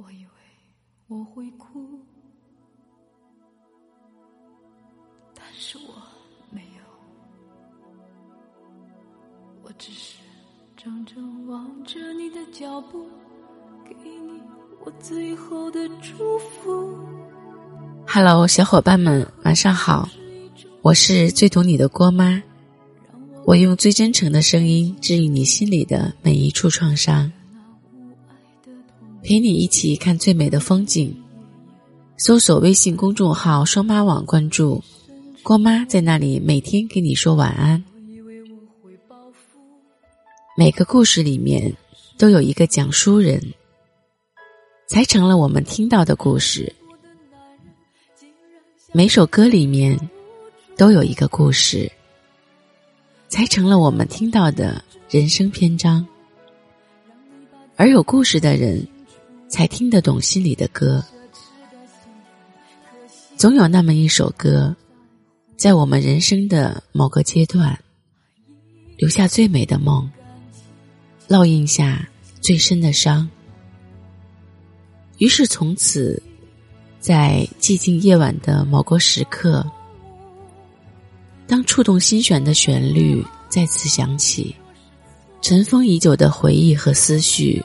我以为我会哭，但是我没有，我只是怔怔望着你的脚步，给你我最后的祝福。Hello，小伙伴们，晚上好，我是最懂你的郭妈，我用最真诚的声音治愈你心里的每一处创伤。陪你一起看最美的风景，搜索微信公众号“双妈网”，关注郭妈，在那里每天给你说晚安。每个故事里面都有一个讲书人，才成了我们听到的故事。每首歌里面都有一个故事，才成了我们听到的人生篇章。而有故事的人。才听得懂心里的歌。总有那么一首歌，在我们人生的某个阶段，留下最美的梦，烙印下最深的伤。于是从此，在寂静夜晚的某个时刻，当触动心弦的旋律再次响起，尘封已久的回忆和思绪，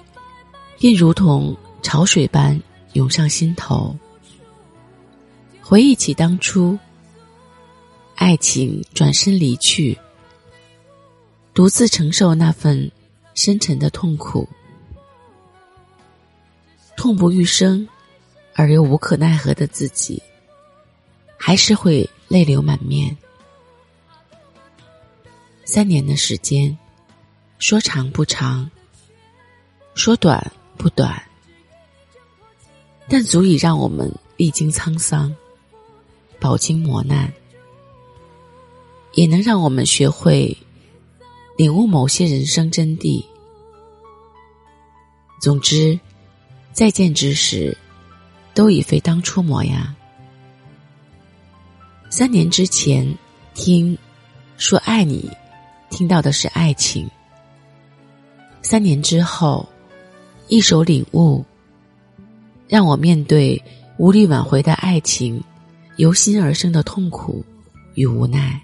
便如同。潮水般涌上心头，回忆起当初，爱情转身离去，独自承受那份深沉的痛苦，痛不欲生而又无可奈何的自己，还是会泪流满面。三年的时间，说长不长，说短不短。但足以让我们历经沧桑，饱经磨难，也能让我们学会领悟某些人生真谛。总之，再见之时，都已非当初模样。三年之前，听说爱你，听到的是爱情；三年之后，一首领悟。让我面对无力挽回的爱情，由心而生的痛苦与无奈。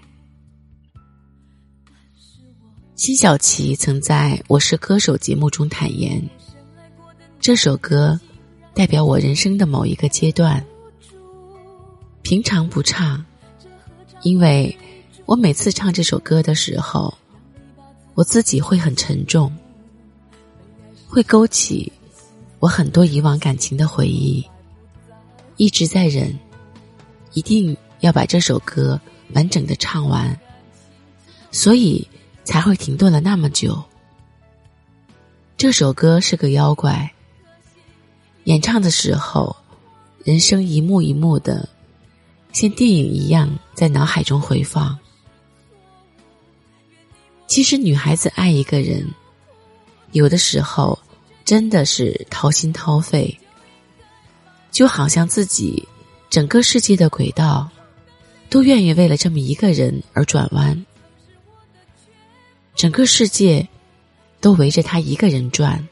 辛晓琪曾在《我是歌手》节目中坦言，这首歌代表我人生的某一个阶段。平常不唱，因为我每次唱这首歌的时候，我自己会很沉重，会勾起。我很多以往感情的回忆，一直在忍，一定要把这首歌完整的唱完，所以才会停顿了那么久。这首歌是个妖怪，演唱的时候，人生一幕一幕的，像电影一样在脑海中回放。其实，女孩子爱一个人，有的时候。真的是掏心掏肺，就好像自己整个世界的轨道都愿意为了这么一个人而转弯，整个世界都围着他一个人转。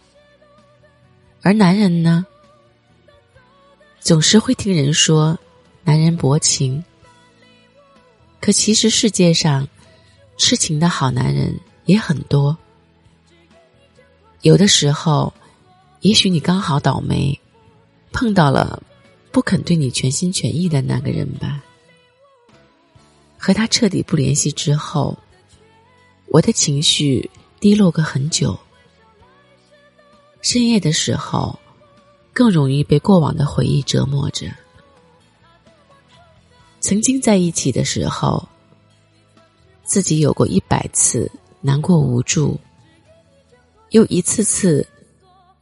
而男人呢，总是会听人说男人薄情，可其实世界上痴情的好男人也很多，有的时候。也许你刚好倒霉，碰到了不肯对你全心全意的那个人吧。和他彻底不联系之后，我的情绪低落个很久。深夜的时候，更容易被过往的回忆折磨着。曾经在一起的时候，自己有过一百次难过无助，又一次次。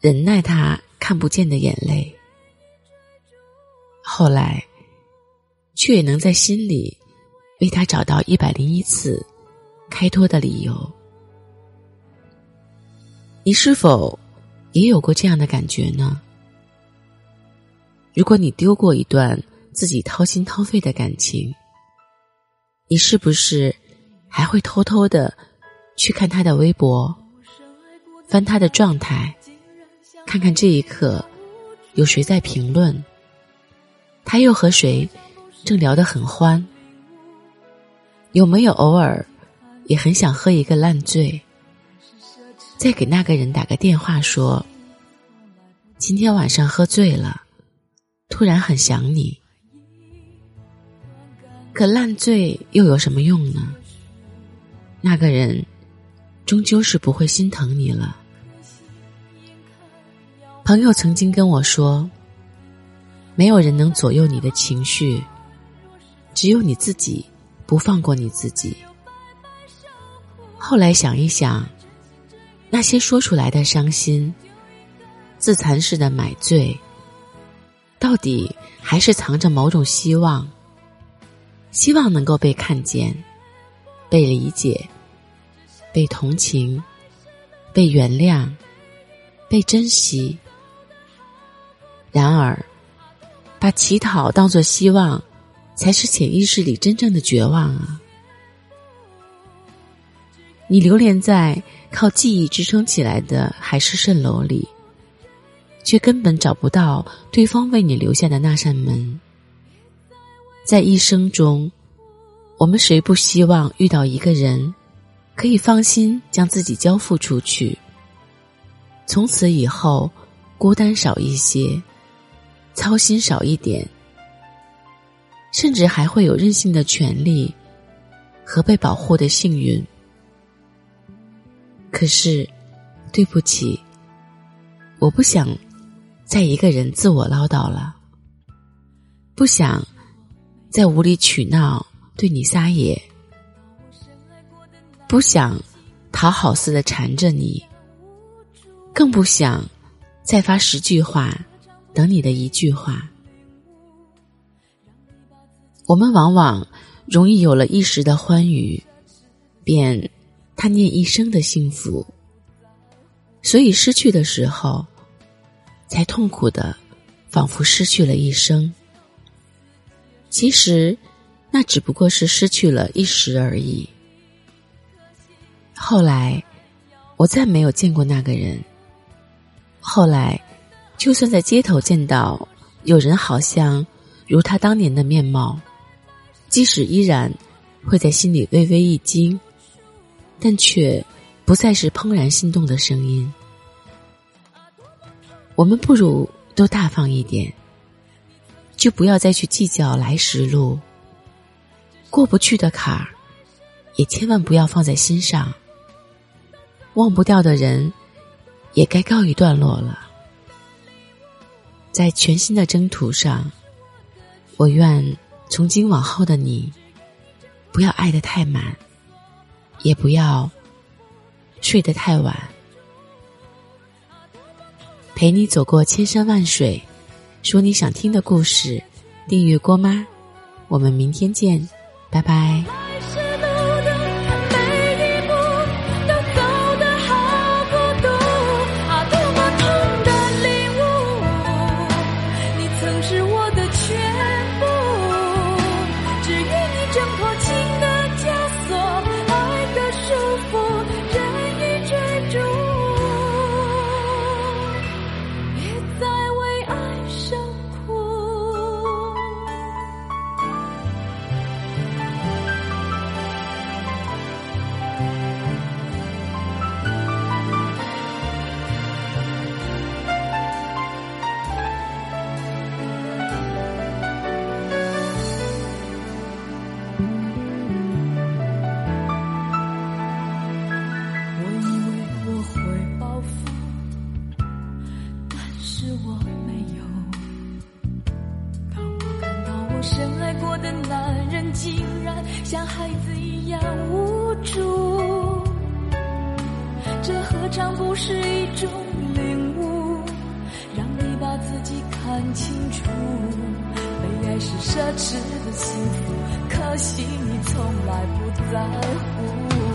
忍耐他看不见的眼泪，后来，却也能在心里为他找到一百零一次开脱的理由。你是否也有过这样的感觉呢？如果你丢过一段自己掏心掏肺的感情，你是不是还会偷偷的去看他的微博，翻他的状态？看看这一刻，有谁在评论，他又和谁正聊得很欢。有没有偶尔也很想喝一个烂醉，再给那个人打个电话说：“今天晚上喝醉了，突然很想你。”可烂醉又有什么用呢？那个人终究是不会心疼你了。朋友曾经跟我说：“没有人能左右你的情绪，只有你自己。”不放过你自己。后来想一想，那些说出来的伤心、自残式的买醉，到底还是藏着某种希望，希望能够被看见、被理解、被同情、被原谅、被珍惜。然而，把乞讨当作希望。才是潜意识里真正的绝望啊！你流连在靠记忆支撑起来的海市蜃楼里，却根本找不到对方为你留下的那扇门。在一生中，我们谁不希望遇到一个人，可以放心将自己交付出去，从此以后孤单少一些，操心少一点。甚至还会有任性的权利和被保护的幸运。可是，对不起，我不想再一个人自我唠叨了，不想再无理取闹对你撒野，不想讨好似的缠着你，更不想再发十句话等你的一句话。我们往往容易有了一时的欢愉，便贪念一生的幸福，所以失去的时候，才痛苦的，仿佛失去了一生。其实，那只不过是失去了一时而已。后来，我再没有见过那个人。后来，就算在街头见到有人，好像如他当年的面貌。即使依然会在心里微微一惊，但却不再是怦然心动的声音。我们不如都大方一点，就不要再去计较来时路。过不去的坎儿，也千万不要放在心上。忘不掉的人，也该告一段落了。在全新的征途上，我愿。从今往后的你，不要爱得太满，也不要睡得太晚。陪你走过千山万水，说你想听的故事。订阅郭妈，我们明天见，拜拜。像孩子一样无助，这何尝不是一种领悟？让你把自己看清楚，被爱是奢侈的幸福，可惜你从来不在乎。